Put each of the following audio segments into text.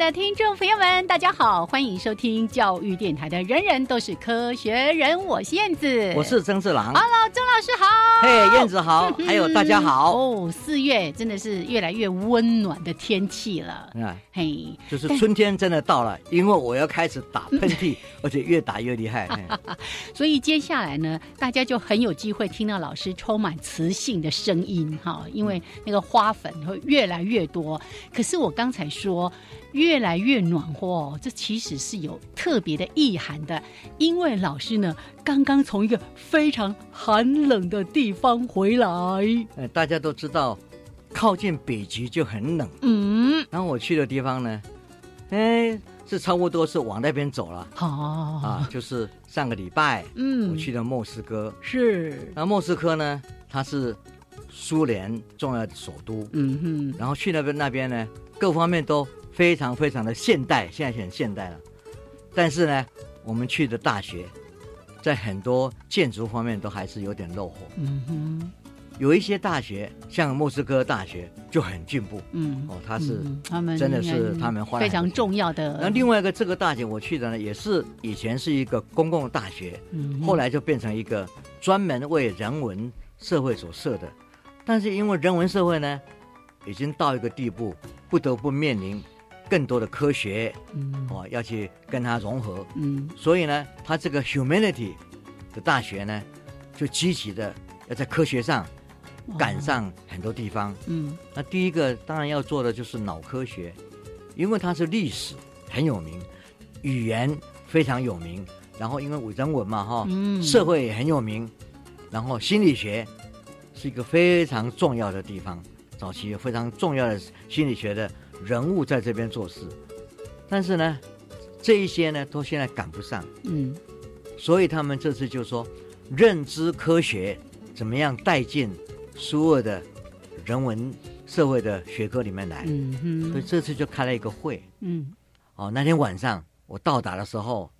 爱的听众朋友们，大家好，欢迎收听教育电台的《人人都是科学人》，我是燕子，我是曾志郎。Hello，曾老师好。嘿，燕子好，还有大家好。哦，四月真的是越来越温暖的天气了。啊，嘿，就是春天真的到了，因为我要开始打喷嚏，而且越打越厉害。所以接下来呢，大家就很有机会听到老师充满磁性的声音哈，因为那个花粉会越来越多。可是我刚才说。越来越暖和，这其实是有特别的意涵的。因为老师呢，刚刚从一个非常寒冷的地方回来。呃，大家都知道，靠近北极就很冷。嗯，然后我去的地方呢，哎，是差不多是往那边走了。好啊，就是上个礼拜，嗯，我去的莫斯科。是，那莫斯科呢，它是苏联重要的首都。嗯哼，然后去那边那边呢，各方面都。非常非常的现代，现在很现代了。但是呢，我们去的大学，在很多建筑方面都还是有点落后。嗯哼，有一些大学，像莫斯科大学就很进步。嗯，哦，他是他们真的是他们非常重要的。那另外一个这个大学我去的呢，也是以前是一个公共大学，后来就变成一个专门为人文社会所设的。但是因为人文社会呢，已经到一个地步，不得不面临。更多的科学，嗯。哦，要去跟它融合，嗯，所以呢，它这个 humanity 的大学呢，就积极的要在科学上赶上很多地方，嗯，那第一个当然要做的就是脑科学，因为它是历史很有名，语言非常有名，然后因为人文嘛，哈，嗯，社会也很有名，然后心理学是一个非常重要的地方，早期有非常重要的心理学的。人物在这边做事，但是呢，这一些呢都现在赶不上，嗯，所以他们这次就说，认知科学怎么样带进所有的人文社会的学科里面来，嗯哼，所以这次就开了一个会，嗯，哦，那天晚上我到达的时候，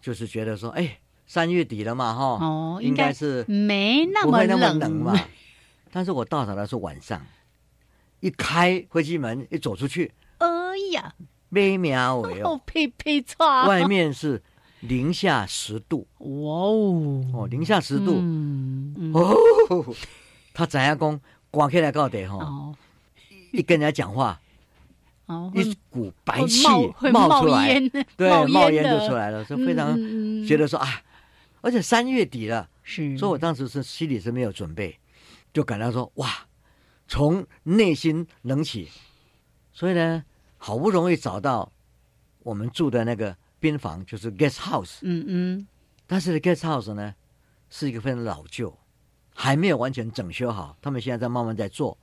就是觉得说，哎，三月底了嘛，哈，哦，应该是没那么冷嘛，但是我到达的是晚上。一开飞机门，一走出去，哎呀，微妙 哦，呸呸擦，外面是零下十度，哇哦，哦，零下十度，嗯。哦，他怎样讲？刮起来到底哈，一跟人家讲话，哦，一股白气冒出来，对，冒烟就出来了，是非常觉得说啊，而且三月底了，是，所以我当时是心里是没有准备，就感到说哇。从内心冷起，所以呢，好不容易找到我们住的那个边房，就是 guest house。嗯嗯。但是 guest house 呢，是一个非常老旧，还没有完全整修好。他们现在在慢慢在做，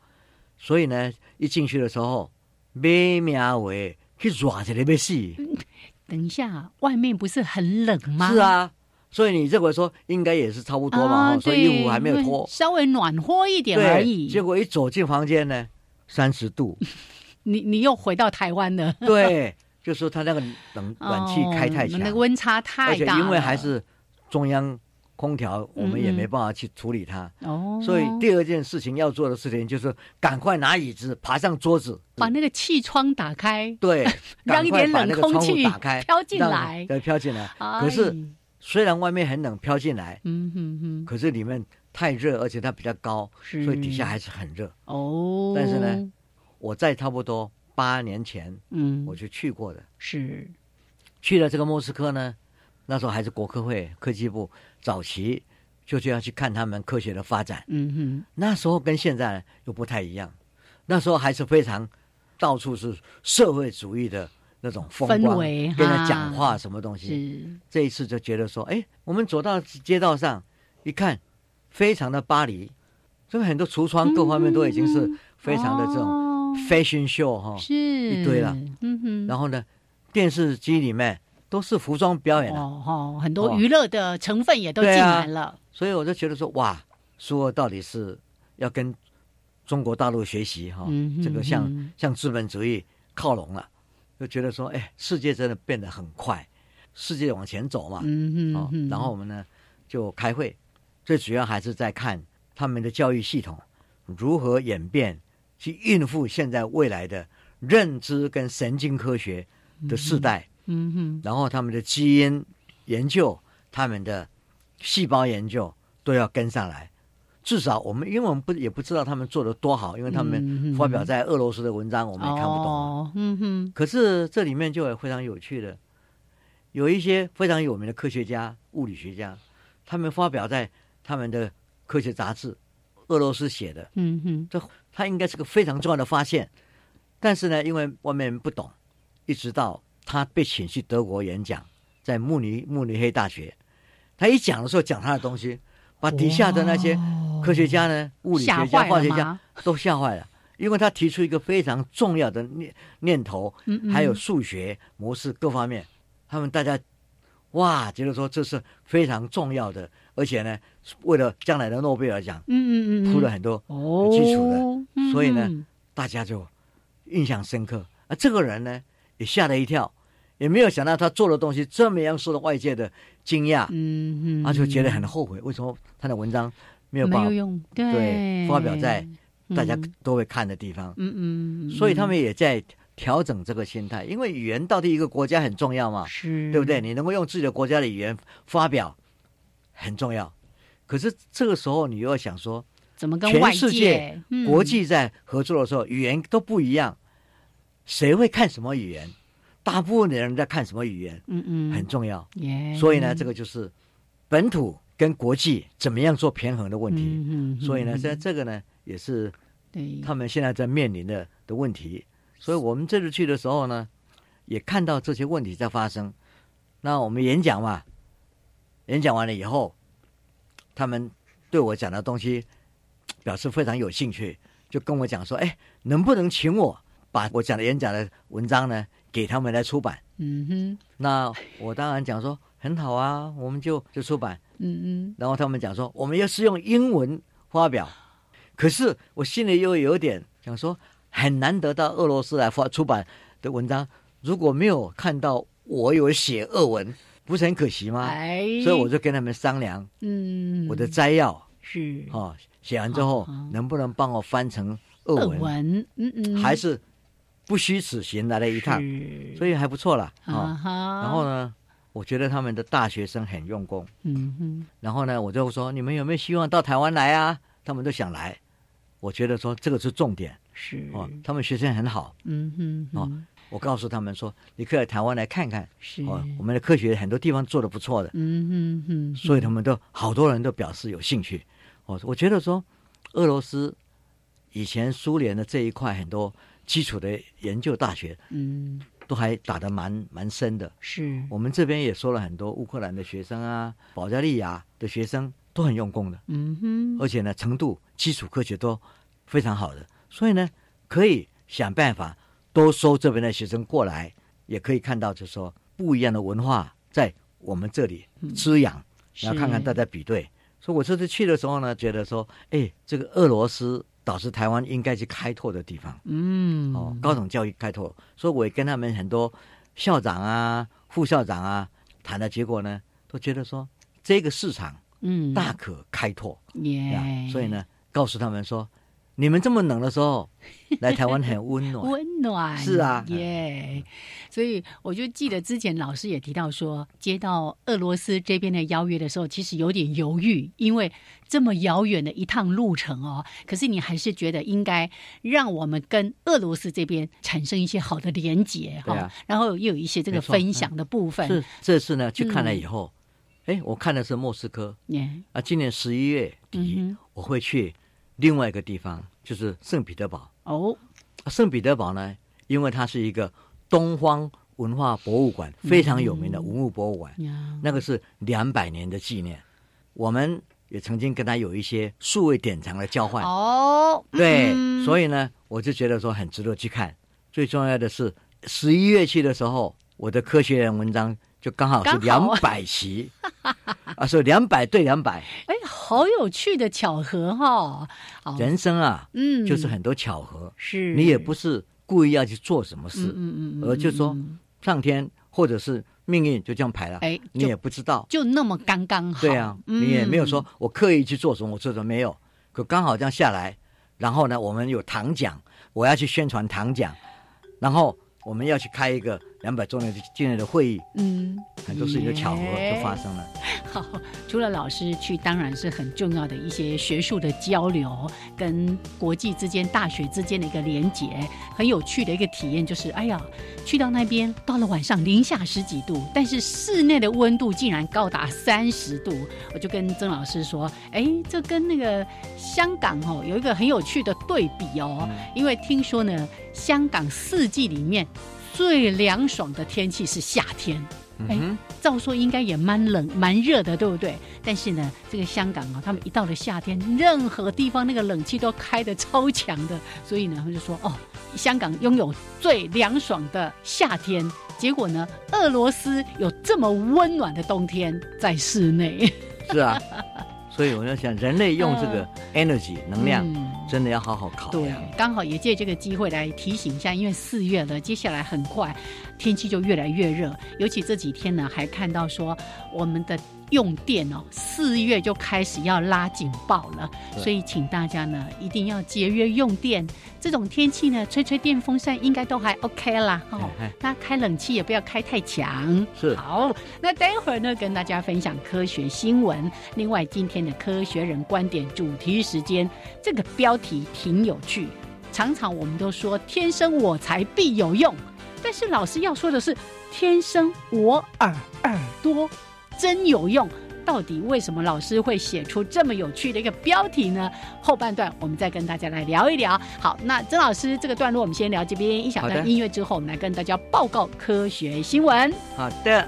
所以呢，一进去的时候，咩咩喂，去热起来要死。等一下，外面不是很冷吗？是啊，所以你认为说应该也是差不多嘛，所以衣服还没有脱。稍微暖和一点而，已。结果一走进房间呢，三十度，你你又回到台湾了，对，就说他那个冷暖气开太强，哦那个温差太而且大，因为还是中央空调，我们也没办法去处理它。哦，所以第二件事情要做的事情就是赶快拿椅子爬上桌子，把那个气窗打开，对，让一点冷空气打开，飘进让来对，飘进来。可是哎虽然外面很冷，飘进来，嗯哼哼，可是里面太热，而且它比较高，是。所以底下还是很热。哦，但是呢，我在差不多八年前嗯，我就去过的，是。去了这个莫斯科呢，那时候还是国科会科技部早期，就这样去看他们科学的发展。嗯哼，那时候跟现在又不太一样，那时候还是非常到处是社会主义的那种风光，氛围跟他讲话什么东西。是。这一次就觉得说，哎，我们走到街道上一看，非常的巴黎，这个很多橱窗各方面都已经是非常的这种哦。fashion show 哈、是。一堆了，嗯哼，然后呢，电视机里面都是服装表演的，哦哦，很多哦。娱乐的成分也都进来了，所以我就觉得说，哇，苏俄到底是要跟中国大陆学习哈、嗯这个向嗯向资本主义靠拢了，就觉得说，哎，世界真的变得很快，世界往前走嘛，嗯嗯哼。哼，然后我们呢就开会，最主要还是在看他们的教育系统如何演变，去应付现在未来的认知跟神经科学的世代，嗯哼，然后他们的基因研究、他们的细胞研究都要跟上来。至少我们，因为我们不也不知道他们做的多好，因为他嗯们发表在俄罗斯的文章我们也看不懂嗯哼，可是这里面就有非常有趣的，有一些非常有名的科学家、物理学家，他们发表在他们的科学杂志，俄罗斯写的，嗯哼，这他应该是个非常重要的发现。但是呢，因为外面人不懂，一直到他被请去德国演讲，在慕尼慕尼黑大学，他一讲的时候讲他的东西，把底下的那些科学家呢、物理学家、化学家？都吓坏了，因为他提出一个非常重要的念念头，还有数学模式各方面，他们大家哇觉得说这是非常重要的，而且呢，为了将来的诺贝尔奖嗯嗯嗯，铺了很多，哦基础的嗯所以呢嗯大家就印象深刻。而这个人呢，也吓了一跳，也没有想到他做的东西这么样受到外界的惊讶，嗯嗯，他就觉得很后悔，为什么他的文章没有办法没有用，对对发表在大家嗯都会看的地方？嗯嗯，所以他嗯们也在调整这个心态，因为语言到底一个国家很重要嘛，是对不对？？你能够用自己的国家的语言发表很重要。可是这个时候，你又要想说，怎么跟外全世界界、嗯国际在合作的时候，语言都不一样，谁会看什么语言？大部分的人在看什么语言嗯嗯很重要。耶，所以呢，这个就是本土跟国际怎么样做平衡的问题。嗯嗯所以呢，在这个呢，也是他们现在在面临的的问题。所以我们这次去的时候呢，也看到这些问题在发生。那我们演讲嘛，演讲完了以后，他们对我讲的东西表示非常有兴趣，就跟我讲说：“哎，能不能请我把我讲的演讲的文章呢，给他们来出版。嗯哼，？”那我当然讲说很好啊，我们就就出版。嗯嗯。然后他们讲说，我们要是用英文发表，可是我心里又有点想说，很难得到俄罗斯来发出版的文章，如果没有看到我有写俄文，不是很可惜吗？哎，所以我就跟他们商量嗯。我的摘要。是。哦，写完之后能不能帮我翻成俄俄文，文，嗯嗯，还是不虚此行来了一趟，所以还不错啦啊然后呢，我觉得他们的大学生很用功。嗯哼，然后呢，我就说你们有没有希望到台湾来啊？他们都想来。我觉得说这个是重点。是。哦，他们学生很好。嗯哼，哦嗯。我告诉他们说，你可以来台湾来看看。是，哦，我们的科学很多地方做的不错的，嗯哼哼，所以他们都好多人都表示有兴趣。哦，我觉得说俄罗斯以前苏联的这一块很多基础的研究大学嗯都还打得蛮蛮深的。是，我们这边也收了很多乌克兰的学生啊，保加利亚的学生都很用功的。嗯哼，而且呢，程度基础科学都非常好的，所以呢，可以想办法多收这边的学生过来，也可以看到，就是说不一样的文化在我们这里滋养，然后看看大家比对。所以我这次去的时候呢，觉得说，哎，这个俄罗斯倒是台湾应该去开拓的地方。嗯，哦，高等教育开拓，所以我也跟他们很多校长啊、副校长啊谈的结果呢，都觉得说这个市场嗯，大可开拓。耶呀，所以呢，告诉他们说，你们这么冷的时候来台湾很温暖。温暖是啊耶所以我就记得之前老师也提到说，接到俄罗斯这边的邀约的时候，其实有点犹豫，因为这么遥远的一趟路程哦。可是你还是觉得应该让我们跟俄罗斯这边产生一些好的连结哈、然后又有一些这个分享的部分。是这次呢去看了以嗯后，哎、我看的是莫斯科耶，啊，今年十一月底、嗯我会去另外一个地方，就是圣彼得堡。哦，啊圣彼得堡呢，因为它是一个东方文化博物馆，非常有名的文物博物馆，呀，那个是两百年的纪念。我们也曾经跟他有一些数位典藏的交换。哦，对，嗯所以呢，我就觉得说很值得去看。最重要的是，十一月去的时候，我的科学人文章就刚好是刚两百席，啊，所以两百对两百，哎，好有趣的巧合哈、哦，人生啊，嗯，就是很多巧合，是。你也不是故意要去做什么事，嗯嗯而就说嗯上天或者是命运就这样排了，哎，你也不知道。就那么刚刚好，对啊，嗯。你也没有说我刻意去做什么，我做什么没有，可刚好这样下来，然后呢，我们有糖奖，我要去宣传糖奖，然后我们要去开一个两百周年纪念的会议，嗯，很多事情的巧合就发生了。好，除了老师去，当然是很重要的一些学术的交流，跟国际之间、大学之间的一个连结，很有趣的一个体验。就是，哎呀，去到那边，到了晚上零下十几度，但是室内的温度竟然高达三十度。我就跟曾老师说，哎，这跟那个香港哦有一个很有趣的对比哦，因为听说呢，香港四季里面最凉爽的天气是夏天。哎嗯，照说应该也蛮冷、蛮热的，对不对？但是呢，这个香港啊，他们一到了夏天，任何地方那个冷气都开的超强的，所以呢，他们就说哦，香港拥有最凉爽的夏天。结果呢，俄罗斯有这么温暖的冬天在室内，是啊，所以我在想，人类用这个 energy 能量，嗯真的要好好考对。，刚好也借这个机会来提醒一下，因为四月了，接下来很快天气就越来越热，尤其这几天呢，还看到说我们的用电哦，四月就开始要拉警报了，所以请大家呢一定要节约用电。这种天气呢，吹吹电风扇应该都还 OK 啦，哦那开冷气也不要开太强。是好，那待会儿呢，跟大家分享科学新闻。另外，今天的科学人观点主题时间，这个标题挺有趣。常常我们都说“天生我材必有用”，但是老师要说的是“天生我耳耳朵真有用”。到底为什么老师会写出这么有趣的一个标题呢？后半段我们再跟大家来聊一聊。好，那曾老师这个段落我们先聊这边，一小段音乐之后，我们来跟大家报告科学新闻。好的。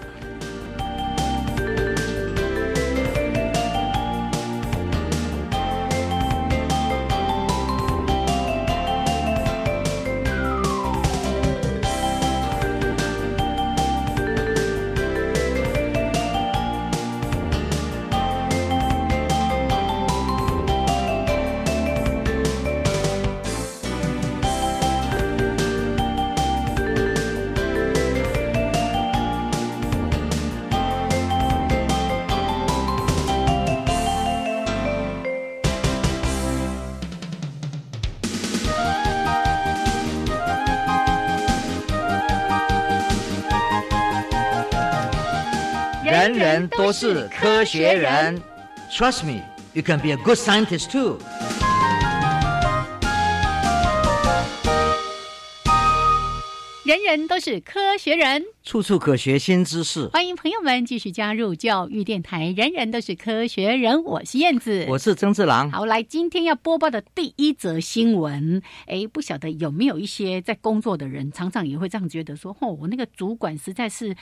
都是科学人。Trust me, you can be a good scientist too. 人人都是科学人，处处可学新知识。欢迎朋友们继续加入教育电台。人人都是科学人，我是燕子，我是曾志郎。好，来，今天要播报的第一则新闻，哎，不晓得有没有一些在工作的人，常常也会这样觉得说，哦，我那个主管实在是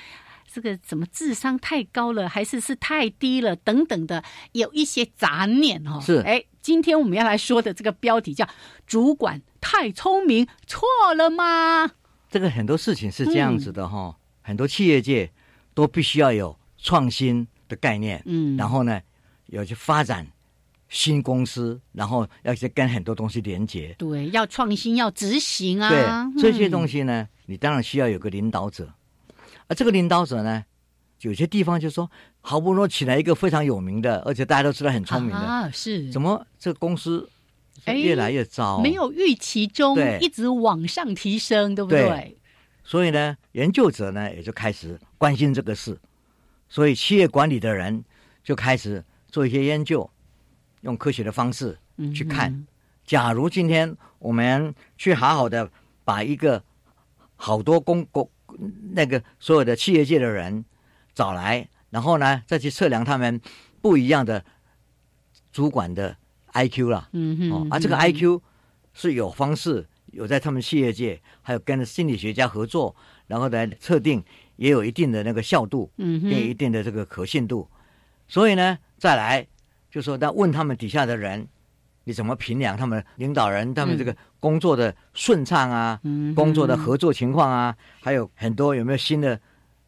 这个怎么智商太高了，还是是太低了，等等的，有一些杂念哦。是。哎，今天我们要来说的这个标题叫“主管太聪明，错了吗？这个很多事情是这样子的哈、很多企业界都必须要有创新、的概念，嗯，然后呢，要去发展新公司，然后要去跟很多东西连接。对，要创新，要执行啊，对这些东西，西呢，你当然需要有个领导者，而这个领导者呢，有些地方就说，好不容易请来一个非常有名的，而且大家都知道很聪明的，啊，是怎么这个公司哎越来越糟？没有预期中一直往上提升，对不对对？所以呢，研究者呢也就开始关心这个事，所以企业管理的人就开始做一些研究，用科学的方式嗯去看。假如今天我们去好好的把一个好多公公那个所有的企业界的人找来，然后呢再去测量他们不一样的主管的 IQ 啦，嗯哼，哦，啊，这个嗯 IQ 是有方式，有在他们企业界，还有跟心理学家合作，然后来测定，也有一定的那个效度，嗯也有一，定的这个可信度。所以呢，再来就说，那问他们底下的人，你怎么评量他们领导人他们这个工作的顺畅啊，嗯工作的合作情况啊，还有很多有没有新的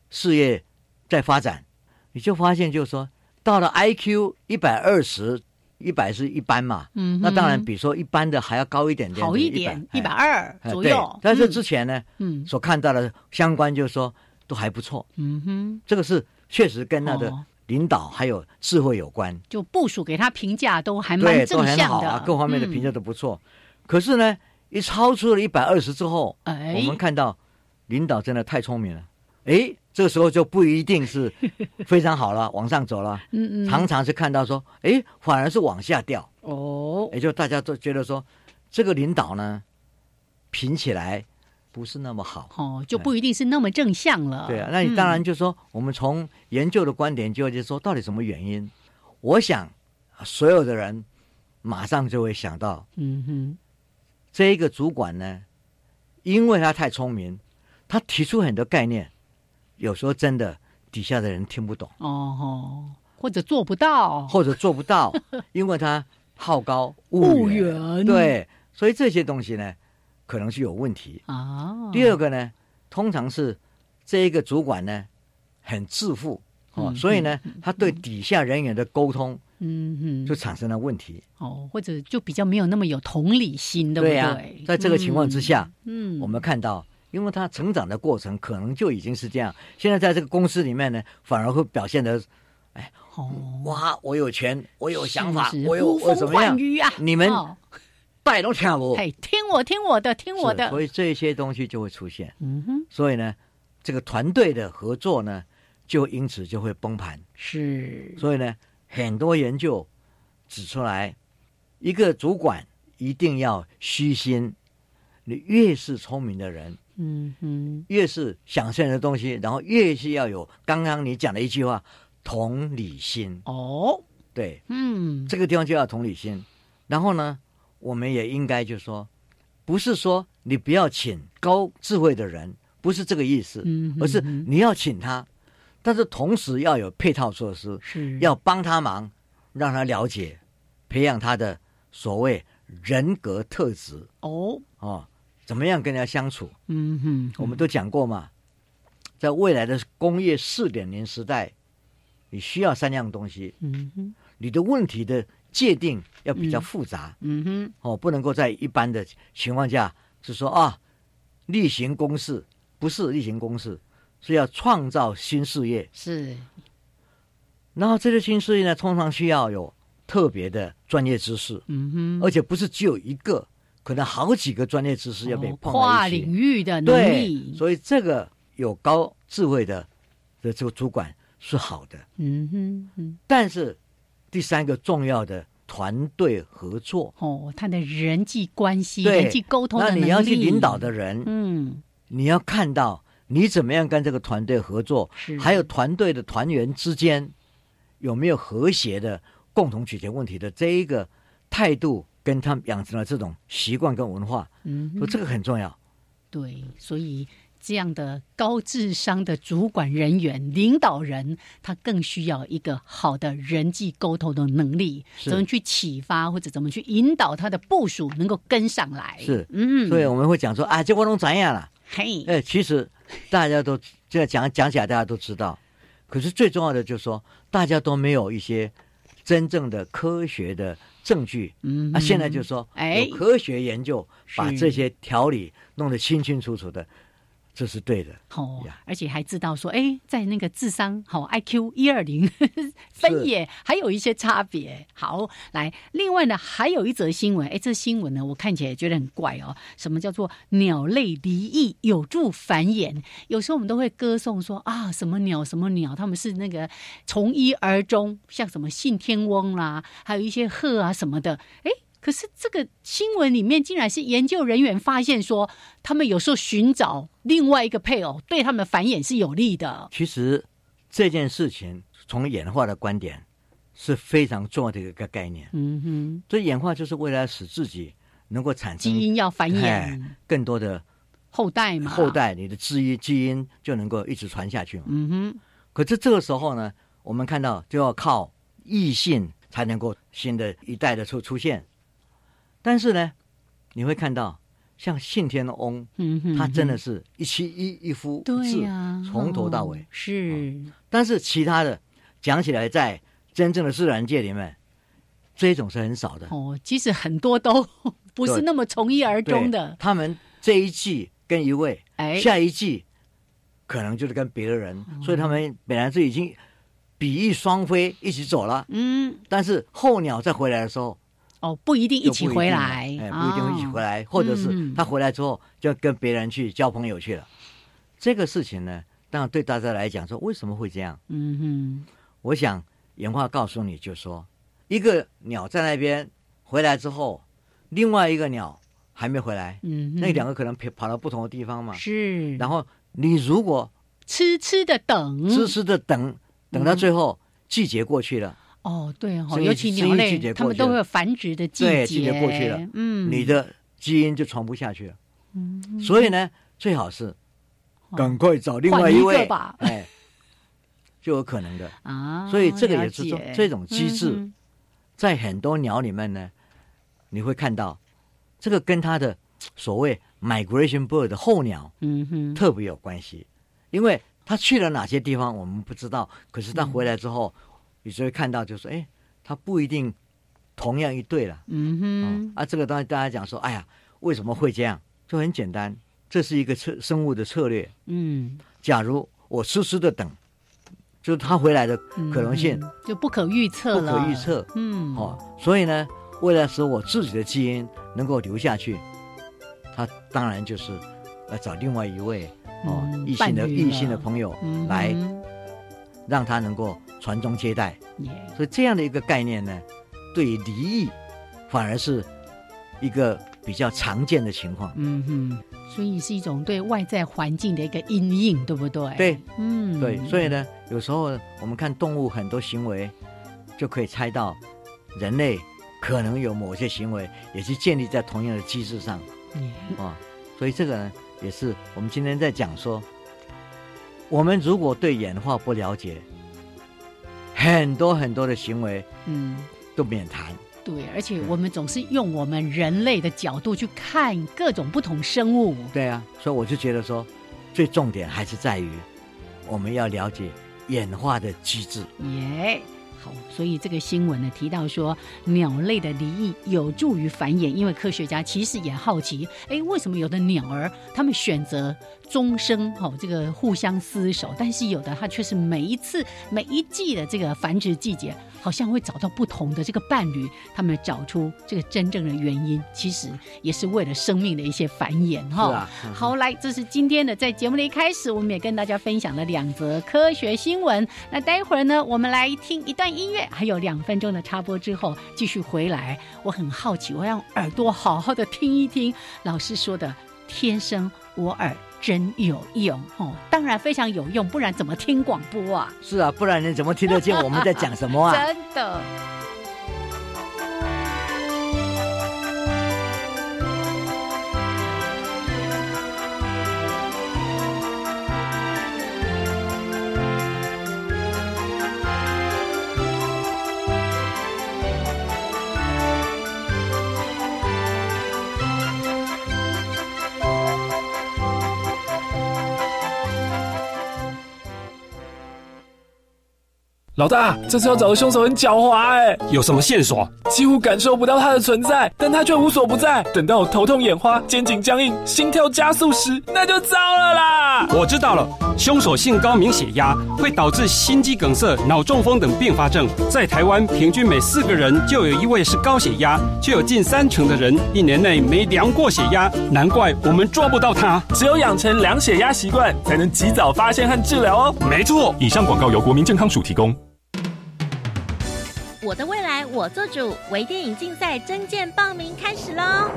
事业在发展，你就发现就是说，到了 IQ 一百二十，一百是一般嘛，嗯那当然比说一般的还要高一点点，好一点，一百哎二左右。但是嗯之前呢，嗯。所看到的相关就是说都还不错，嗯哼，这个是确实跟那的哦领导还有智慧有关，就部署给他评价都还，蛮都正向的，好啊，各方面的评价嗯。都不错。可是呢，一超出了一百二十之后，哎。我们看到领导真的太聪明了，哎，这个时候就不一定是 非常好了，往上走了，嗯嗯，常常是看到说，哎，反而是往下掉，哦，也就大家都觉得说，这个领导呢，评起来不是那么好。哦，就不一定是那么正向了。对啊，那你当然嗯就说，我们从研究的观点就就说，到底什么原因？我想，所有的人马上就会想到，嗯哼，这一个主管呢，因为他太聪明，他提出很多概念，有时候真的底下的人听不懂，哦哦，或者做不到，或者做不到，因为他好高骛远，远。对，所以这些东西呢，可能是有问题。啊。第二个呢，通常是这一个主管呢很自负哦，嗯所以呢，他对底下人员的沟通嗯哼，就产生了问题。哦，或者就比较没有那么有同理心，对不对？在这个情况之下，嗯，嗯，我们看到，因为他成长的过程可能就已经是这样，现在在这个公司里面呢，反而会表现的，哎，哇，我有权，我有想法我有我怎么样啊！你们听我，嘿，听我听我的，听我的。所以这些东西就会出现。嗯哼，所以呢，这个团队的合作呢，就因此就会崩盘。是，所以呢，很多研究指出来，一个主管一定要虚心。你越是聪明的人，嗯哼，越是想象的东西，然后越是要有刚刚你讲的一句话，同理心。哦，对，嗯，这个地方就要同理心。然后呢，我们也应该就说，不是说你不要请高智慧的人，不是这个意思，嗯哼而是你要请他，但是同时要有配套措施，是。要帮他忙，让他了解，培养他的所谓人格特质。哦，哦，怎么样跟人家相处。嗯哼，我们都讲过嘛，在未来的工业四点零时代，你需要三样东西，嗯哼，你的问题的界定要比较复杂、嗯哼，哦，不能够在一般的情况下是说啊，例行公事，不是例行公事，是要创造新事业。是，然后这些新事业呢，通常需要有特别的专业知识，嗯哼，而且不是只有一个，可能好几个专业知识要被跨。领域的能对，力，所以这个有高智慧的的这个主管是好的，嗯哼，嗯，但是第三个重要的团队合作，哦，他的人际关系、人际沟通的那能力，你要去领导的人，嗯，你要看到你怎么样跟这个团队合作，是，还有团队的团员之间有没有和谐的共同解决问题的这一个态度，跟他们养成了这种习惯跟文化，嗯哼。说这个很重要。对，所以这样的高智商的主管人员、领导人，他更需要一个好的人际沟通的能力，怎么去启发或者怎么去引导他的部署能够跟上来。是嗯，所以我们会讲说啊，这活动怎样了？嘿，哎，其实大家都这样讲讲起来，大家都知道。可是最重要的就是说，大家都没有一些真正的科学的证据。嗯，那、现在就是说，哎科学研究把是这些条理弄得清清楚楚的，这是对的。哦，而且还知道说，哎，在那个智商好 IQ 一二零 分野还有一些差别。好，来，另外呢，还有一则新闻，哎，这新闻呢，我看起来也觉得很怪哦。什么叫做鸟类离异有助繁衍？有时候我们都会歌颂说啊，什么鸟什么鸟，他们是那个从一而终，像什么信天翁啦，还有一些鹤啊什么的，哎。可是这个新闻里面竟然是研究人员发现说，他们有时候寻找另外一个配偶，对他们繁衍是有利的。其实这件事情从演化的观点是非常重要的一个概念。嗯哼，这演化就是为了使自己能够产生基因要繁哎衍更多的后代嘛，后。代，你的基因基因就能够一直传下去嘛。嗯哼，可是这个时候呢，我们看到就要靠异性才能够新的一代的出出现。但是呢，你会看到像信天翁，嗯哼，他真的是一妻一一夫一对从头到尾哦。是但是其他的讲起来，在真正的自然界里面，这种是很少的。哦，其实很多都 不是那么从一而终的。他们这一季跟一位，哎，下一季可能就是跟别的人，所以他们本来是已经比翼双飞一起走了，嗯，但是候鸟再回来的时候，哦，不一定一起回来，哎，不一定一起回来。来，或者是嗯他回来之后就跟别人去交朋友去了。这个事情呢，当然对大家来讲说，为什么会这样？嗯哼我想原话告诉你，就说一个鸟在那边回来之后，另外一个鸟还没回来，嗯，那两个可能跑跑到不同的地方嘛。是，然后你如果痴痴的等，痴痴的等，等到最后季节过去了，哦，对哦，尤其鸟类它们都会有繁殖的季节，对季节过去了嗯，你的基因就传不下去了。嗯所以呢，最好是哦。赶快找另外一位吧。哎，就有可能的。啊，所以这个也是这种机制嗯在很多鸟里面呢，你会看到这个跟它的所谓 migration bird 的候鸟嗯哼，特别有关系，因为它去了哪些地方我们不知道，可是它回来之后，你就会看到，就是哎，他不一定同样一对了。嗯嗯哼，啊，这个东西大家讲说，哎呀，为什么会这样？就很简单，这是一个策生物的策略。嗯，假如我痴痴的等，就是它回来的可能性嗯就不可预测不了，可预测。嗯，哦，所以呢，为了使我自己的基因能够留下去，他当然就是要找另外一位哦嗯异性的异性的朋友嗯来让他能够传宗接代。耶所以这样的一个概念呢，对于离异反而是一个比较常见的情况。嗯哼，所以是一种对外在环境的一个阴影，对不对？对，嗯，对，所以呢，有时候我们看动物很多行为，就可以猜到人类可能有某些行为也是建立在同样的机制上。嗯啊、所以这个呢，也是我们今天在讲说，我们如果对演化不了解，很多很多的行为嗯。都免谈。对，而且我们总是用我们人类的角度去看各种不同生物。对啊，所以我就觉得说，最重点还是在于我们要了解演化的机制。耶、好，所以这个新闻呢提到说，鸟类的离异有助于繁衍，因为科学家其实也好奇，哎，为什么有的鸟儿它们选择终生哦这个互相厮守，但是有的它却是每一次每一季的这个繁殖季节，好像会找到不同的这个伴侣，他们找出这个真正的原因，其实也是为了生命的一些繁衍哈。好，来，这是今天的在节目的一开始，我们也跟大家分享了两则科学新闻。那待会儿呢，我们来听一段音乐，还有两分钟的插播之后，继续回来。我很好奇，我要用耳朵好好的听一听老师说的“天生我耳真有用”哦，当然非常有用，不然怎么听广播啊？是啊，不然你怎么听得见我们在讲什么啊？真的。老大，这次要找的凶手很狡猾哎，有什么线索？几乎感受不到他的存在，但他却无所不在。等到我头痛眼花、肩颈僵硬、心跳加速时，那就糟了啦！我知道了，凶手性高明血压，会导致心肌梗塞、脑中风等并发症。在台湾，平均每四个人就有一位是高血压，却有近三成的人一年内没量过血压。难怪我们抓不到他。只有养成量血压习惯，才能及早发现和治疗哦。没错，以上广告由国民健康署提供。我的未来我做主，微电影竞赛征件报名开始喽！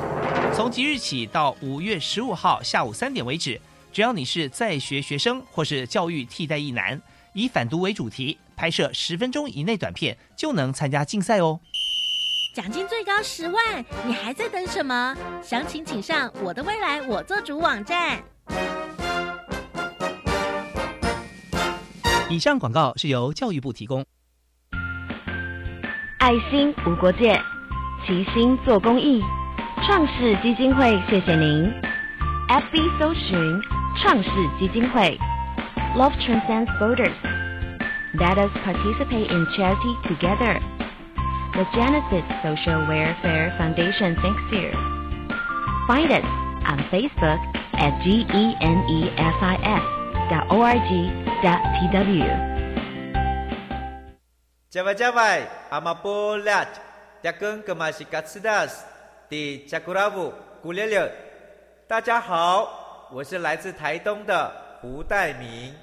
从即日起到五月十五号下午三点为止，只要你是在学学生或是教育替代役男，以反毒为主题，拍摄十分钟以内短片，就能参加竞赛哦。奖金最高十万，你还在等什么？详情请上我的未来我做主网站。以上广告是由教育部提供。爱心无国界，齐心做公益。创世基金会，谢谢您。FB 搜寻创世基金会，Love transcends borders. Let us participate in charity together. The Genesis Social Welfare Foundation thanks you. Find us on Facebook at genesis dot org Dot tw. 加外加外，阿玛波拉，扎根格玛西卡斯达斯，的加古拉布古列列。大家好，我是来自台东的胡代明，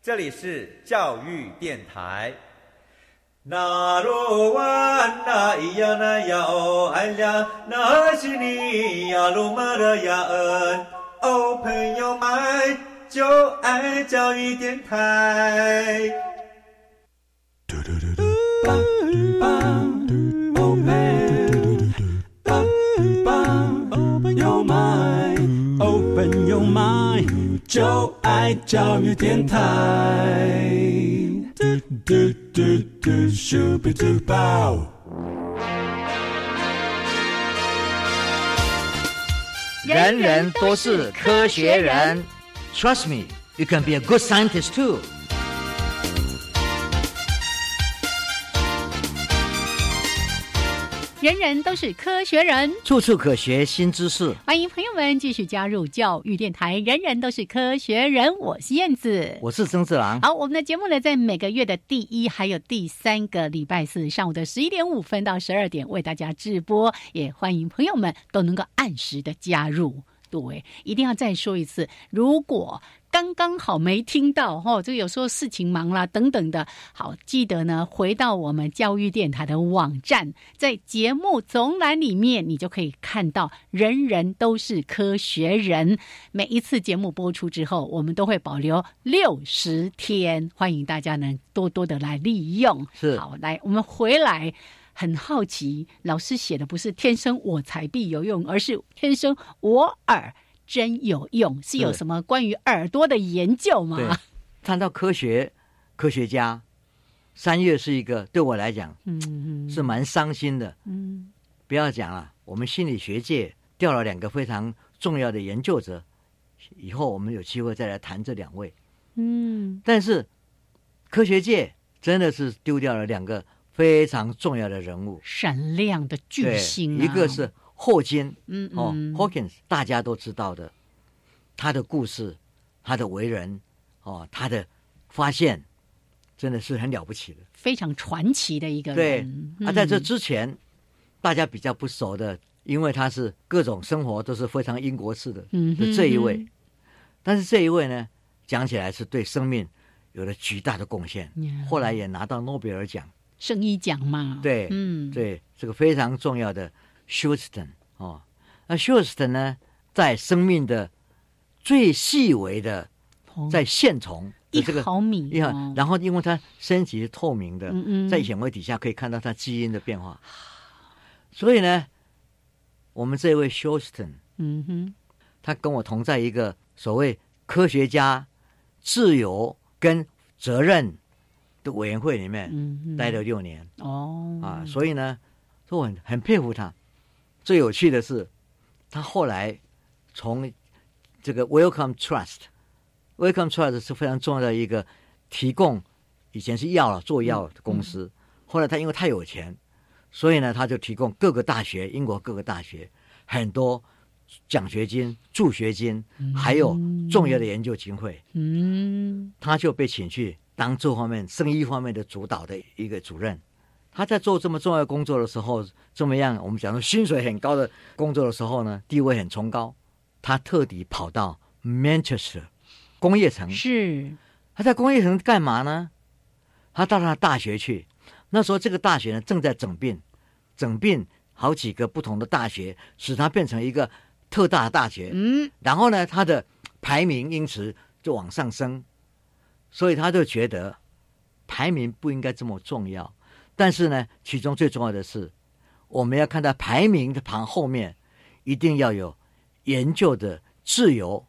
这里是教育电台。那罗哇那咿呀那呀哦哎呀，那是你呀鲁玛的呀恩哦，朋友们就爱教育电台。就爱教育电台。人人都是科学人，Trust me, you can be a good scientist too. 人人都是科学人，处处可学新知识。欢迎朋友们继续加入教育电台。人人都是科学人，我是燕子，我是曾志郎。好，我们的节目呢，在每个月的第一还有第三个礼拜四上午的十一点五分到十二点为大家直播，也欢迎朋友们都能够按时的加入。对，一定要再说一次，如果。刚刚好没听到哈，这有时候事情忙啦等等的。好，记得呢，回到我们教育电台的网站，在节目总览里面，你就可以看到人人都是科学人。每一次节目播出之后，我们都会保留六十天，欢迎大家呢多多的来利用。是好，来我们回来，很好奇，老师写的不是“天生我材必有用”，而是“天生我耳”。真有用，是有什么关于耳朵的研究吗？对，谈到科学，科学家，三月是一个对我来讲，嗯，是蛮伤心的。嗯，不要讲了，我们心理学界掉了两个非常重要的研究者，以后我们有机会再来谈这两位。嗯，但是科学界真的是丢掉了两个非常重要的人物，闪亮的巨星，一个是。霍金，嗯哦，Hawkins，大家都知道的，他的故事，他的为人，哦，他的发现，真的是很了不起的，非常传奇的一个人。对，啊，在这之前，大家比较不熟的，因为他是各种生活都是非常英国式的，嗯，这一位，但是这一位呢，讲起来是对生命有了巨大的贡献，后来也拿到诺贝尔奖，生医奖嘛，对，嗯，对，这个非常重要的。休斯顿哦，那休斯顿呢，在生命的最细微的，在线虫一毫米，然后因为它身体是透明的，在显微底下可以看到它基因的变化，所以呢，我们这位休斯顿，嗯哼，他跟我同在一个所谓科学家自由跟责任的委员会里面待了六年哦。啊，所以呢，我很很佩服他。最有趣的是，他后来从这个 Welcome Trust，Welcome Trust 是非常重要的一个提供以前是药了做药的公司，后来他因为太有钱，所以呢，他就提供各个大学，英国各个大学很多奖学金、助学金，还有重要的研究经费，嗯。他就被请去当这方面生意方面的主导的一个主任。他在做这么重要的工作的时候，这么样我们讲说薪水很高的工作的时候呢，地位很崇高，他特地跑到 Manchester 工业城，是他在工业城干嘛呢？他到他大学去，那时候这个大学呢正在整并，整并好几个不同的大学，使它变成一个特大的大学。嗯然后呢，他的排名因此就往上升，所以他就觉得排名不应该这么重要。但是呢，其中最重要的是，我们要看到排名的旁后面一定要有研究的自由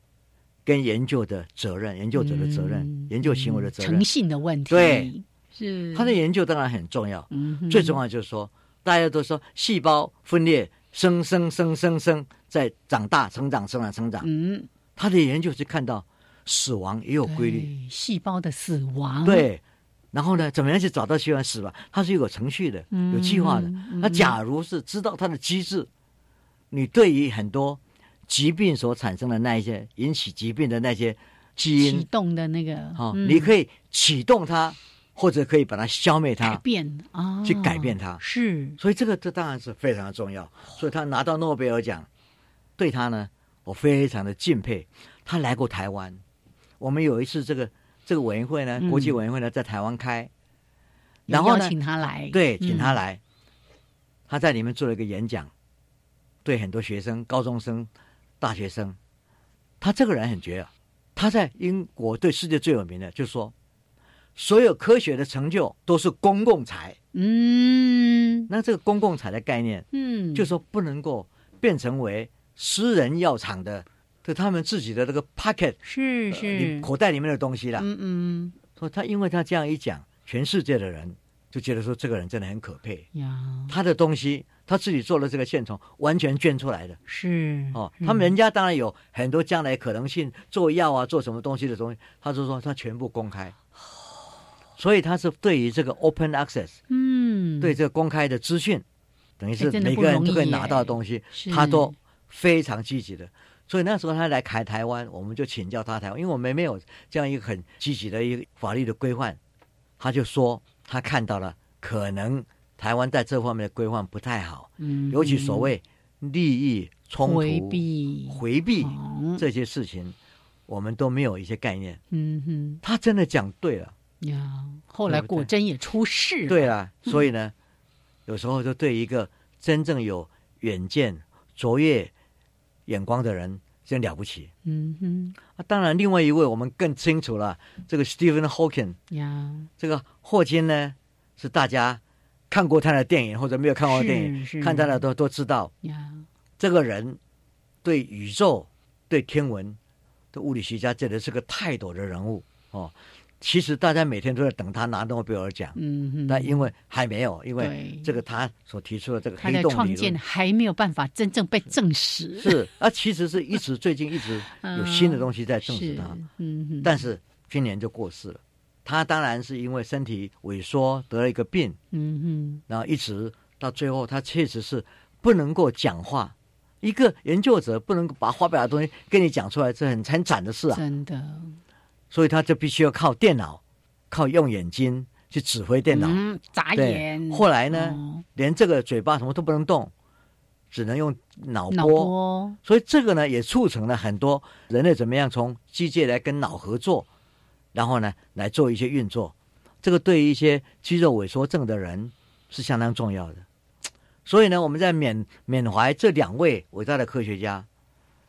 跟研究的责任，研究者的责任，嗯研究行为的责任诚。信的问题，对，是他的研究当然很重要，嗯最重要就是说，大家都说细胞分裂生生生生生在长大、成长、成长、成长。嗯他的研究是看到死亡也有规律，细胞的死亡，对。然后呢，怎么样去找到细胞死亡？它是有程序的，嗯有计划的。那假如是知道它的机制，你对于很多疾病所产生的那一些引起疾病的那些基因启，动的那个，哦，嗯你可以启动它，或者可以把它消灭改它。变啊，去改变它是所以这个这当然是非常的重要。所以他拿到诺贝尔奖，对他呢，我非常的敬佩。他来过台湾，我们有一次这个这个委员会呢，嗯。国际委员会呢在台湾开，然后呢，请他来，对，请他嗯来，他在里面做了一个演讲，对很多学生、高中生、大学生，他这个人很绝啊。他在英国对世界最有名的，就是说，所有科学的成就都是公共财。嗯。那这个公共财的概念，嗯，就说不能够变成为私人药厂的，就他们自己的那个 pocket 是呃是你，口袋里面的东西啦。嗯嗯说他因为他这样一讲，全世界的人就觉得说这个人真的很可佩，呀，他的东西他自己做了这个线虫完全捐出来的是哦。嗯他们人家当然有很多将来可能性做药啊，做什么东西的东西，他就说他全部公开。所以他是对于这个 open access，嗯对这个公开的资讯，等于是每个人都可以拿到的东西，是他都非常积极的。所以那时候他来开台湾，我们就请教他台湾，因为我们没有这样一个很积极的一个法律的规范，他就说他看到了可能台湾在这方面的规范不太好，嗯。尤其所谓利益冲突、回避。回避哦。这些事情，我们都没有一些概念。嗯哼。他真的讲对了。呀，后来果真也出事了，对啦，所以呢，有时候就对一个真正有远见、卓越眼光的人，真了不起。嗯哼。啊，当然，另外一位我们更清楚了，这个 Stephen Hawking，呀，这个霍金呢，是大家看过他的电影或者没有看过电影，看他的都都知道，呀，这个人对宇宙、对天文的物理学家，真的是个泰斗的人物哦。其实大家每天都在等他拿诺贝尔奖，但因为还没有，因为对这个他所提出的这个黑洞理创建论还没有办法真正被证实，是啊，其实是一直最近一直有新的东西在证实他，是嗯哼，但是今年就过世了。他当然是因为身体萎缩得了一个病，嗯哼，然后一直到最后，他确实是不能够讲话。一个研究者不能够把发表的东西跟你讲出来，这很很惨的事啊。真的，所以他就必须要靠电脑，靠用眼睛去指挥电脑。嗯，眨眼，后来呢哦连这个嘴巴什么都不能动，只能用脑。波，所以这个呢，也促成了很多人类怎么样从机械来跟脑合作，然后呢来做一些运作。这个对于一些肌肉萎缩症的人是相当重要的。所以呢，我们在缅缅怀这两位伟大的科学家，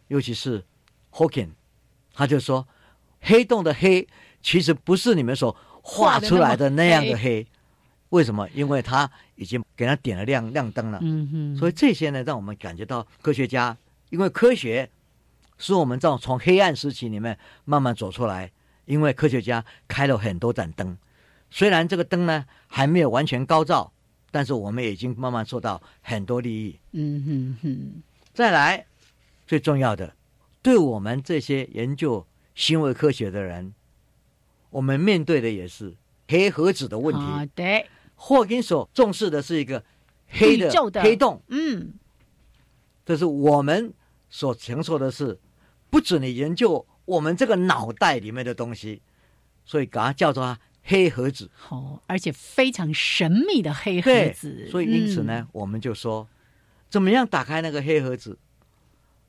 尤其是 Hawking，他就说，黑洞的黑其实不是你们所画出来的那样的黑。为什么？因为它已经给他点了亮亮灯了。嗯哼，所以这些呢，让我们感觉到科学家，因为科学是我们这种从黑暗时期里面慢慢走出来。因为科学家开了很多盏灯，虽然这个灯呢还没有完全高照，但是我们已经慢慢受到很多利益。嗯哼哼，再来，最重要的，对我们这些研究行为科学的人，我们面对的也是黑盒子的问题。啊，对，霍金所重视的是一个黑的的黑洞，嗯，这是我们所承受的是，不准你研究我们这个脑袋里面的东西，所以把它叫做它黑盒子。哦，而且非常神秘的黑盒子，，所以因此呢，嗯，我们就说，怎么样打开那个黑盒子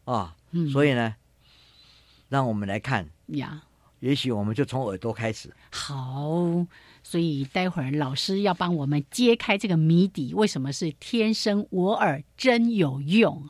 啊？嗯所以呢，让我们来看，呀，也许我们就从耳朵开始。好，所以待会儿老师要帮我们揭开这个谜底，为什么是天生我耳真有用？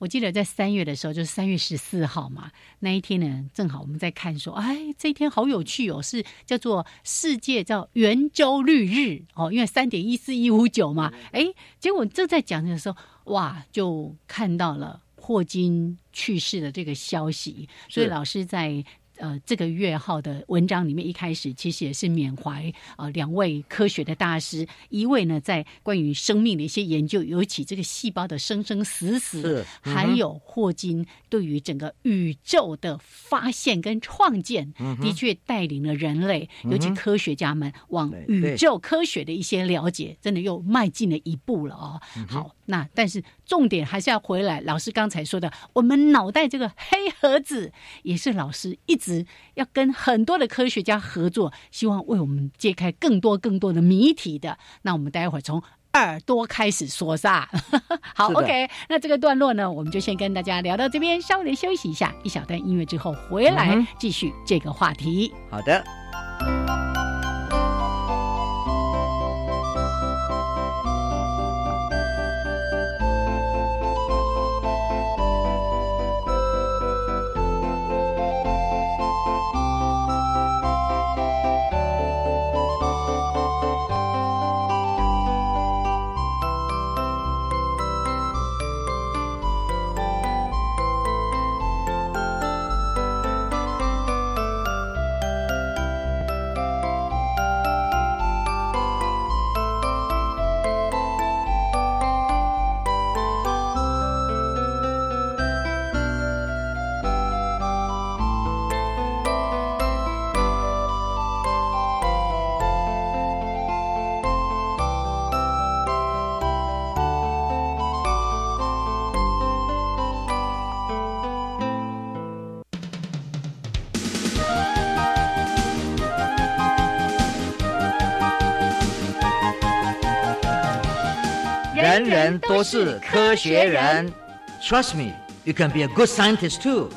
我记得在三月的时候，就是三月十四号嘛，那一天呢，正好我们在看说，哎，这一天好有趣哦，是叫做世界叫圆周率日哦，因为三点一四一五九嘛，哎，结果正在讲的时候，哇，就看到了霍金去世的这个消息，所以老师在。呃，这个月号的文章里面一开始其实也是缅怀呃两位科学的大师，一位呢在关于生命的一些研究，尤其这个细胞的生生死死，还有霍金对于整个宇宙的发现跟创建，嗯的确带领了人类，尤其科学家们往宇宙科学的一些了解，真的又迈进了一步了哦。嗯好，那但是重点还是要回来，老师刚才说的，我们脑袋这个黑盒子，也是老师一直要跟很多的科学家合作，希望为我们揭开更多更多的谜题的。那我们待会儿从。耳朵开始说撒，好，OK。那这个段落呢，我们就先跟大家聊到这边，稍微的休息一下，一小段音乐之后回来继续这个话题。好的，人人都是科学人。Trust me, you can be a good scientist too.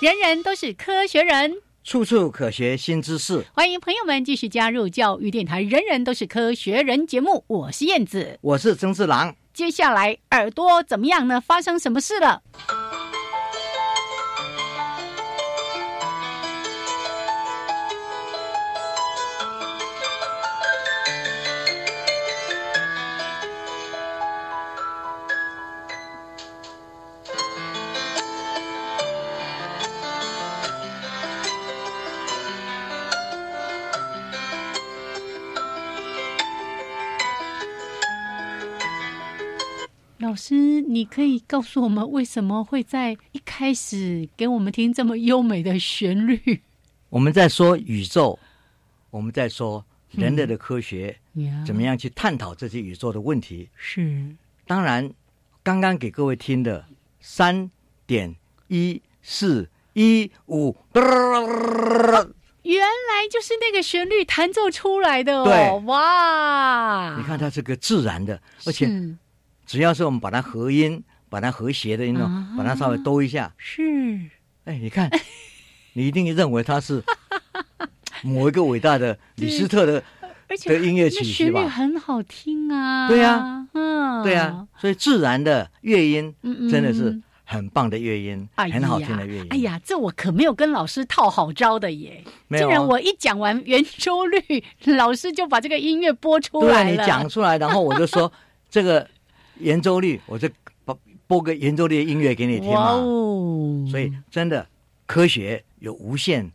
人人都是科学人，处处可学新知识。欢迎朋友们继续加入教育电台《人人都是科学人》节目，我是燕子。我是曾志郎。接下来耳朵怎么样呢？发生什么事了？师，你可以告诉我们为什么会在一开始给我们听这么优美的旋律？我们在说宇宙，我们在说人类的科学，呀怎么样去探讨这些宇宙的问题。是当然，刚刚给各位听的三点一四一五，原来就是那个旋律弹奏出来的哦！哇，你看它是个自然的，而且是只要是我们把它合音，把它和谐的音弄，啊。把它稍微兜一下，是。哎，你看，你一定认为它是某一个伟大的李斯特的，而且的音乐曲那旋律是吧很好听啊！对呀。嗯，对啊，所以自然的乐音真的是很棒的乐音，很好听的乐音。哎呀，这我可没有跟老师套好招的耶！竟然我一讲完圆周率，老师就把这个音乐播出对啊，你。讲出来，然后我就说 这个圆周率，我就播播个圆周率的音乐给你听哇嘛。哦！所以真的科学有无限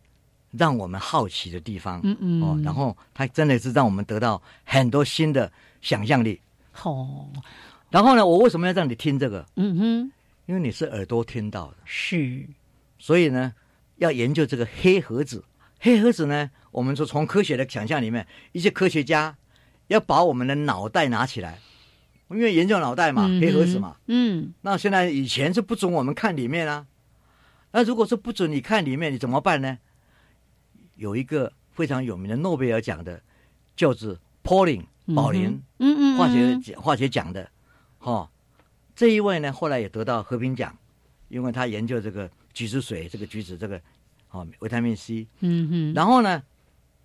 让我们好奇的地方，嗯嗯哦，然后它真的是让我们得到很多新的想象力。哦，然后呢，我为什么要让你听这个？嗯哼，因为你是耳朵听到的，是所以呢，要研究这个黑盒子。黑盒子呢，我们说从科学的想象里面，一些科学家要把我们的脑袋拿起来，因为研究脑袋嘛，黑盒子嘛。嗯，那现在以前是不准我们看里面啊，那如果是不准你看里面，你怎么办呢？有一个非常有名的诺贝尔奖的，叫做 Pauling 宝林嗯嗯，化学化学奖的，哈、这一位呢后来也得到和平奖，因为他研究这个橘子水，这个橘子这个哦维他命 C，嗯嗯，然后呢，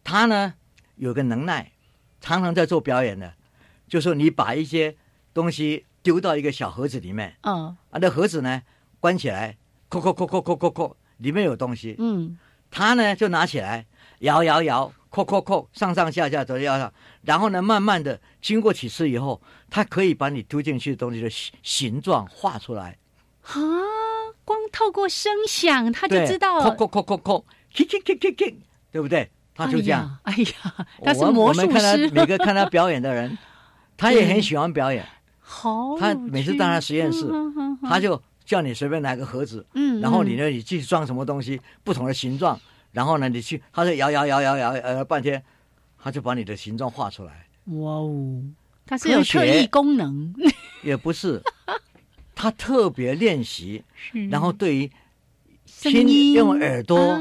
他呢有个能耐，常常在做表演的，就说你把一些东西丢到一个小盒子里面，嗯。啊，那盒子呢关起来，扣扣扣扣扣扣扣，里面有东西，嗯，他呢就拿起来摇摇摇，扣扣扣，上上下下走摇摇，然后呢慢慢的经过几次以后，他可以把你丢进去的东西的形形状画出来，啊，光透过声响他就知道，扣扣扣扣扣，kick kick kick kick kick，对不对？他就这样。哎呀，哎呀，他是我魔术我们看他师，每个看他表演的人，他也很喜欢表演，好，他每次到他实验室他就叫你随便拿个盒子，嗯，嗯。然后你呢，你去装什么东西，不同的形状，然后呢，你去，他就摇摇摇摇摇摇半天，他就把你的形状画出来，哇哦，它是有特异功能，也不是，他特别练习，然后对于听用耳朵啊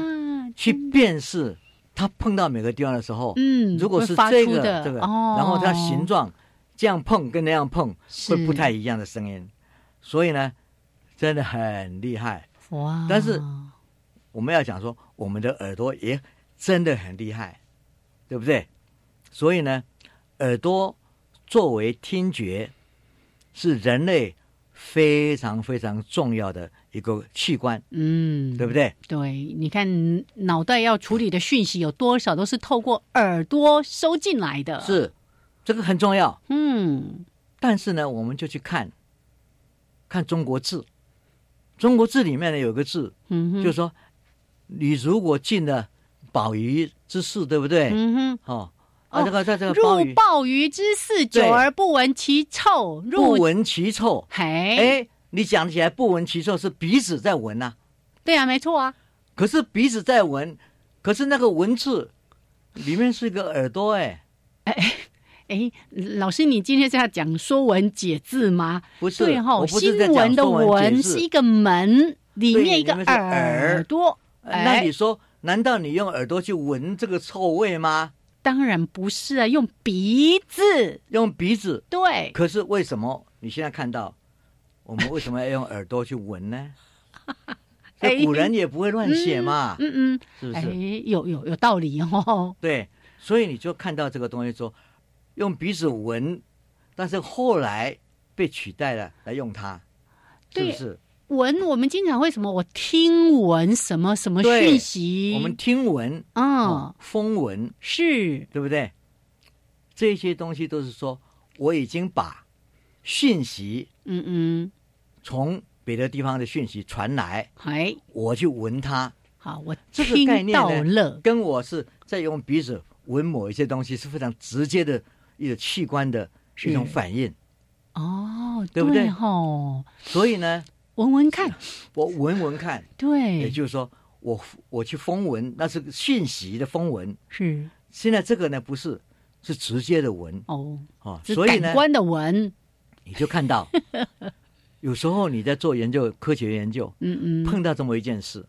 去辨识，他碰到每个地方的时候，嗯，如果是这个这个，哦，然后它形状这样碰跟那样碰是会不太一样的声音，所以呢，真的很厉害。哇，但是我们要讲说，我们的耳朵也真的很厉害，对不对？所以呢，耳朵作为听觉，是人类非常非常重要的一个器官，嗯，对不对？对，你看脑袋要处理的讯息有多少都是透过耳朵收进来的，，是，这个很重要。嗯但是呢，我们就去看，看中国字。中国字里面呢有个字，嗯哼，就是说，你如果进了宝鱼之室，对不对？嗯哼。哦，哦啊，这个在这个入鲍鱼之肆，久而不闻其臭。不入闻其臭。嘿，哎，你讲起来不闻其臭是鼻子在闻呐、对啊，没错啊。可是鼻子在闻，可是那个文字里面是一个耳朵，哎，哎，老师，你今天是要讲《说文解字》吗？不是，对哈、新闻的说文是一个门，里面一个耳耳朵。那哎你说，难道你用耳朵去闻这个臭味吗？当然不是啊，用鼻子。用鼻子，对，可是为什么你现在看到，我们为什么要用耳朵去闻呢？哎这古人也不会乱写嘛，嗯嗯，哎是不是？，有有有道理哦。对，所以你就看到这个东西说，用鼻子闻，但是后来被取代了来用它，是对不是？闻，我们经常为什么我听闻什么什么讯息？我们听闻，啊哦，风闻，是对不对？这些东西都是说，我已经把讯息嗯嗯，从别的地方的讯息传来，哎，我去闻它，好，我这个听概念呢到了，跟我是在用鼻子闻某一些东西是非常直接的一个器官的一种反应。哦，对不对？吼，所以呢，闻闻看，我闻闻看，对。也，就是说我我去风闻，那是讯息的风闻。是。现在这个呢不是，是直接的闻。哦，哦，所以呢，感官的闻，你就看到，有时候你在做研究、科学研究，嗯嗯，碰到这么一件事，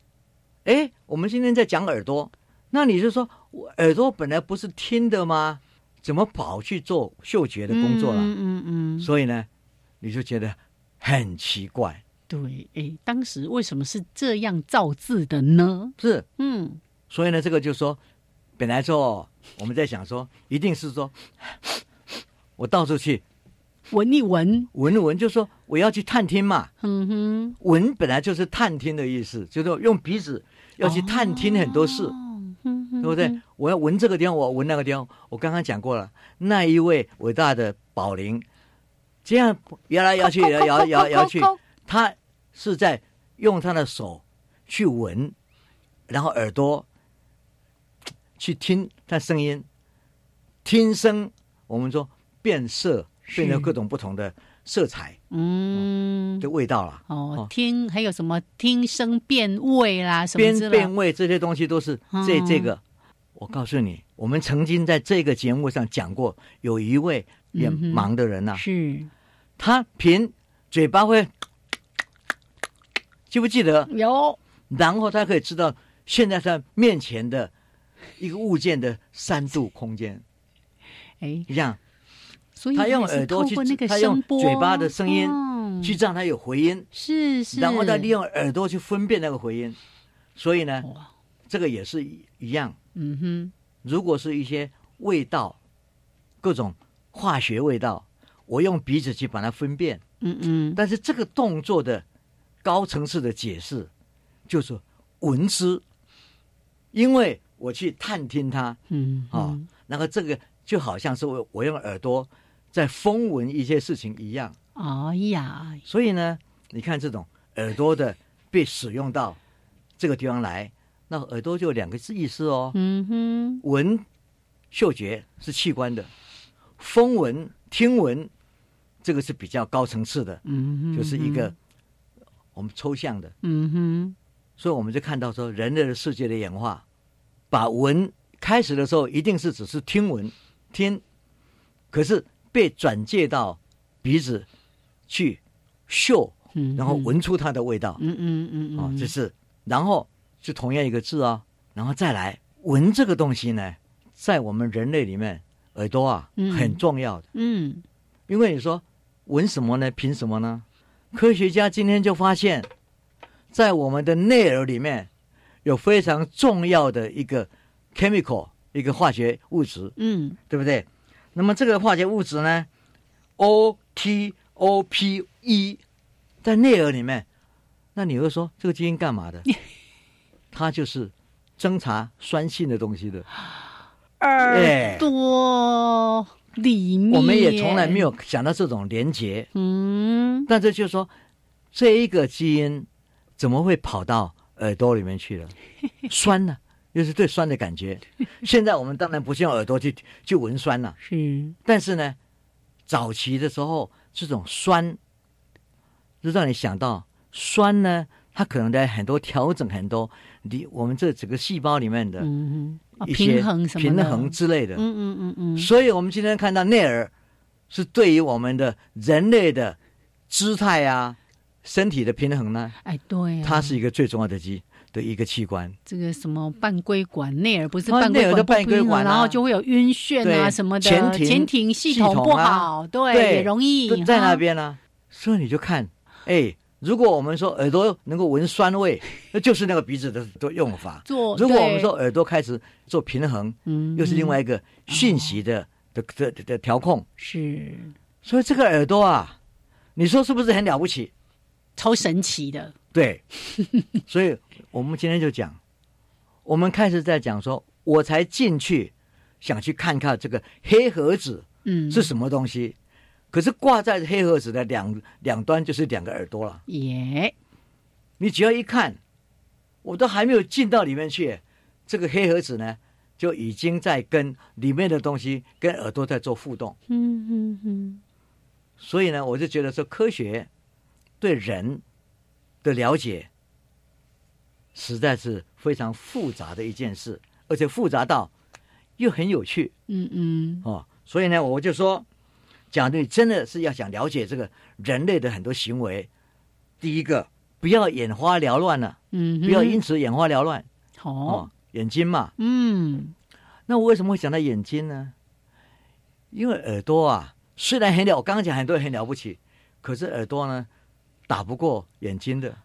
哎，我们今天在讲耳朵，那你就说我耳朵本来不是听的吗？怎么跑去做嗅觉的工作了？嗯嗯嗯，所以呢，你就觉得很奇怪，对，哎，当时为什么是这样造字的呢？是，嗯，所以呢，这个就说，本来说我们在想说，一定是说，我到处去。闻一闻，闻一闻，就说我要去探听嘛，嗯哼，闻本来就是探听的意思，就是用鼻子要去探听很多事。对不对？我要闻这个地方，我闻那个地方。我刚刚讲过了，那一位伟大的宝林，这样摇来摇去，摇摇摇摇去，他是在用他的手去闻，然后耳朵去听他声音，听声。我们说变色，变成各种不同的色彩嗯，的味道啦。哦，听还有什么听声辨味啦，什么边之类变味这些东西都是这嗯这个。我告诉你，我们曾经在这个节目上讲过，有一位眼嗯哼盲的人呐、是他凭嘴巴会，记不记得？有然后他可以知道现在他面前的一个物件的三度空间，哎，一样所以他用耳朵去那个他用嘴巴的声音嗯去让他有回音，是是，然后再利用耳朵去分辨那个回音。所以呢，这个也是一一样。嗯哼，如果是一些味道，各种化学味道，我用鼻子去把它分辨。嗯嗯，但是这个动作的高层次的解释，就是闻之，因为我去探听它嗯啊、嗯然后这个就好像是我我用耳朵在风闻一些事情一样。哎呀，所以呢，你看这种耳朵的被使用到这个地方来，那耳朵就有两个意思哦。嗯哼，闻嗅觉是器官的，风闻听闻这个是比较高层次的，嗯哼，就是一个我们抽象的。嗯哼，所以我们就看到说，人类的世界的演化，把闻开始的时候一定是只是听闻听，可是被转介到鼻子去嗅，嗯，然后闻出它的味道。嗯，嗯嗯嗯，哦，这是，然后是同样一个字啊、然后再来闻这个东西呢，在我们人类里面，耳朵啊嗯很重要的，嗯因为你说闻什么呢？凭什么呢？科学家今天就发现，在我们的内耳里面有非常重要的一个 chemical，一个化学物质，嗯对不对？那么这个化学物质呢，O T O P E，在内耳里面，那你会说这个基因干嘛的？它就是侦查酸性的东西的。耳朵里面，我们也从来没有想到这种连接，嗯但这就是说，这一个基因怎么会跑到耳朵里面去了？酸呢、又是对酸的感觉。现在我们当然不是用耳朵去去闻酸了、是但是呢，早期的时候，这种酸，就让你想到酸呢，它可能在很多调整很多你我们这整个细胞里面的一些平衡什么平衡之类的。嗯嗯嗯嗯，所以我们今天看到内耳是对于我们的人类的姿态啊、身体的平衡呢，哎对啊，它是一个最重要的机的一个器官。这个什么半规管内耳不是啊半规内耳的管不平衡半规管啊。然后就会有晕眩啊什么的，前庭前庭系系统不好，对，对也容易都在那边呢、所以你就看，哎，如果我们说耳朵能够闻酸味，那就是那个鼻子的的用法。做。如果我们说耳朵开始做平衡，嗯又是另外一个讯息的的的的的调控。是所以这个耳朵啊，你说是不是很了不起？超神奇的，对，所以我们今天就讲，我们开始在讲说，我才进去想去看看这个黑盒子嗯，是什么东西，可是挂在黑盒子的两两端就是两个耳朵了。耶，你只要一看，我都还没有进到里面去，这个黑盒子呢就已经在跟里面的东西跟耳朵在做互动。嗯嗯嗯，所以呢，我就觉得说科学对人的了解，实在是非常复杂的一件事，而且复杂到又很有趣嗯嗯，哦。所以呢，我就说，假如你真的是要想了解这个人类的很多行为，第一个不要眼花缭乱了，嗯，不要因此眼花缭乱。好。哦，，眼睛嘛。嗯。那我为什么会讲到眼睛呢？因为耳朵啊，虽然很了，我刚刚讲很多人很了不起，可是耳朵呢，打不过眼睛的。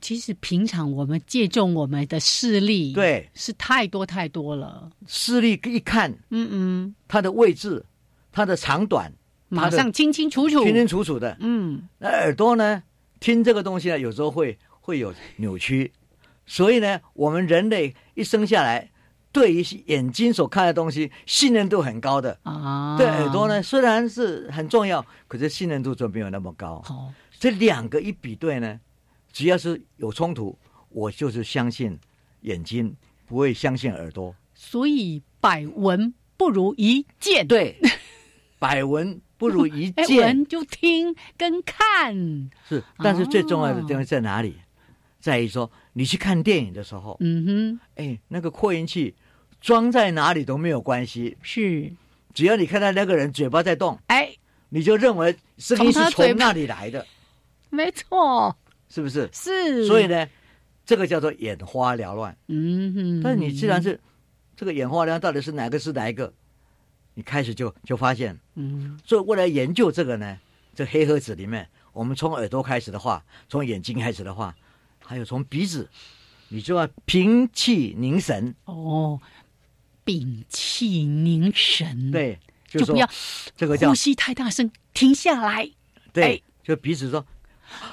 其实平常我们借重我们的视力，，对，是太多太多了，视力一看嗯嗯，它的位置、它的长短，马上清清楚楚，清清楚楚的。嗯那耳朵呢，听这个东西呢，有时候会会有扭曲，所以呢，我们人类一生下来，对于眼睛所看的东西信任度很高的。啊，对耳朵呢，，虽然是很重要，可是信任度就没有那么高。好，这两个一比对呢，只要是有冲突，我就是相信眼睛，不会相信耳朵。所以百闻不如一见，，对，百闻不如一 哎，见。闻就听跟看，是，但是最重要的地哦方在哪里？在于说，你去看电影的时候，嗯哼，哎，那个扩音器装在哪里都没有关系，是，只要你看到那个人嘴巴在动，哎，你就认为声音是从那里来的，没错，是不是？是，所以，呢，这个叫做眼花缭乱。嗯哼，但是你既然是这个眼花缭乱，到底是哪个是哪一个？你开始就就发现，嗯，所以为了研究这个呢，这黑盒子里面，我们从耳朵开始的话，从眼睛开始的话，还有从鼻子，你就要屏气凝神，哦，屏气凝神，，对，就就不要这个叫呼吸太大声，停下来，对哎，就鼻子说，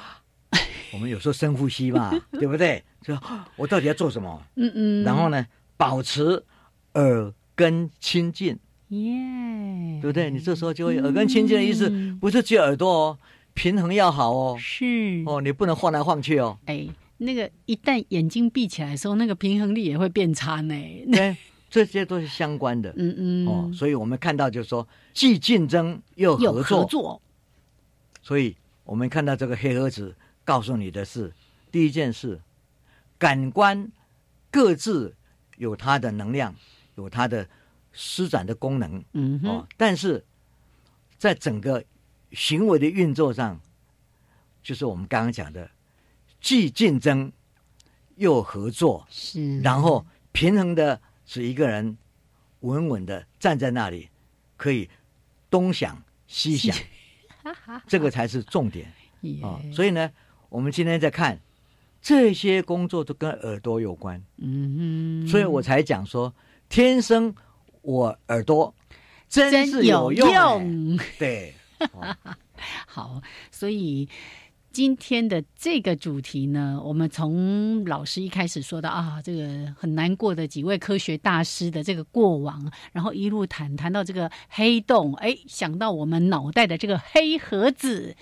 我们有时候深呼吸嘛，对不对？就我到底要做什么？嗯嗯，然后呢，保持耳根清净，耶，对不对？你这时候就会耳根清净的意思，嗯不是只有耳朵哦，平衡要好哦，是，哦，你不能晃来晃去哦。哎，那个一旦眼睛闭起来的时候，那个平衡力也会变差呢。对，这些都是相关的。嗯嗯，哦，所以我们看到就是说，既竞争又合作，合作，所以我们看到这个黑盒子告诉你的是，第一件事，感官各自有它的能量，有它的施展的功能嗯哼，哦，但是在整个行为的运作上，就是我们刚刚讲的，既竞争又合作，是，然后平衡的使一个人稳稳的站在那里，可以东想西想，这个才是重点 也啊、所以呢，我们今天在看这些工作都跟耳朵有关，嗯哼，所以我才讲说，天生我耳朵真是有用。对，哦好，所以今天的这个主题呢，我们从老师一开始说到啊，这个很难过的几位科学大师的这个过往，然后一路谈谈到这个黑洞，哎，想到我们脑袋的这个黑盒子。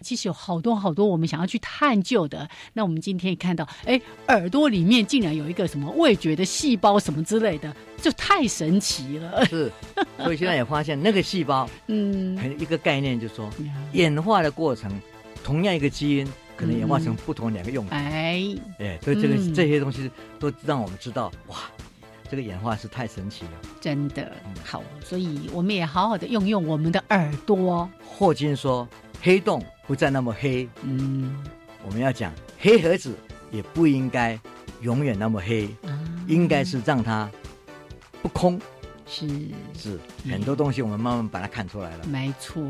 其实有好多好多我们想要去探究的。那我们今天看到，哎，耳朵里面竟然有一个什么味觉的细胞什么之类的，就太神奇了。是，所以现在也发现那个细胞，嗯，很一个概念，就是说演化的过程，同样一个基因可能演化成不同两个用途。哎，哎，所以这个、嗯这些东西都让我们知道，哇，这个演化是太神奇了。真的好，所以我们也好好的用用我们的耳朵。霍金说，黑洞不再那么黑，嗯，我们要讲黑盒子也不应该永远那么黑，嗯应该是让它不空。是。是很多东西我们慢慢把它看出来了。没错。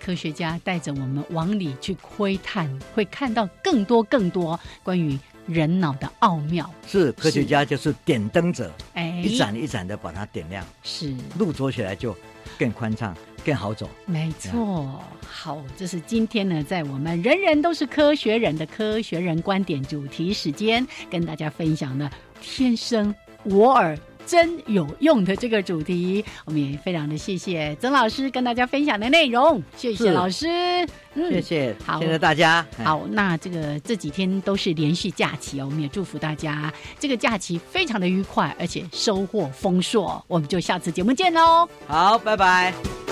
科学家带着我们往里去窥探，会看到更多更多关于人脑的奥妙。是科学家就是点灯者，哎，一盏一盏的把它点亮，是。路走起来就更宽敞、更好走。没错，好，这是今天呢，在我们人人都是科学人的科学人观点主题时间，跟大家分享的“天生我耳真有用”的这个主题。我们也非常的谢谢曾老师跟大家分享的内容，谢谢老师，嗯谢谢，好谢谢大家。哎好，那这个这几天都是连续假期哦，我们也祝福大家这个假期非常的愉快，而且收获丰硕。我们就下次节目见喽。好，拜拜。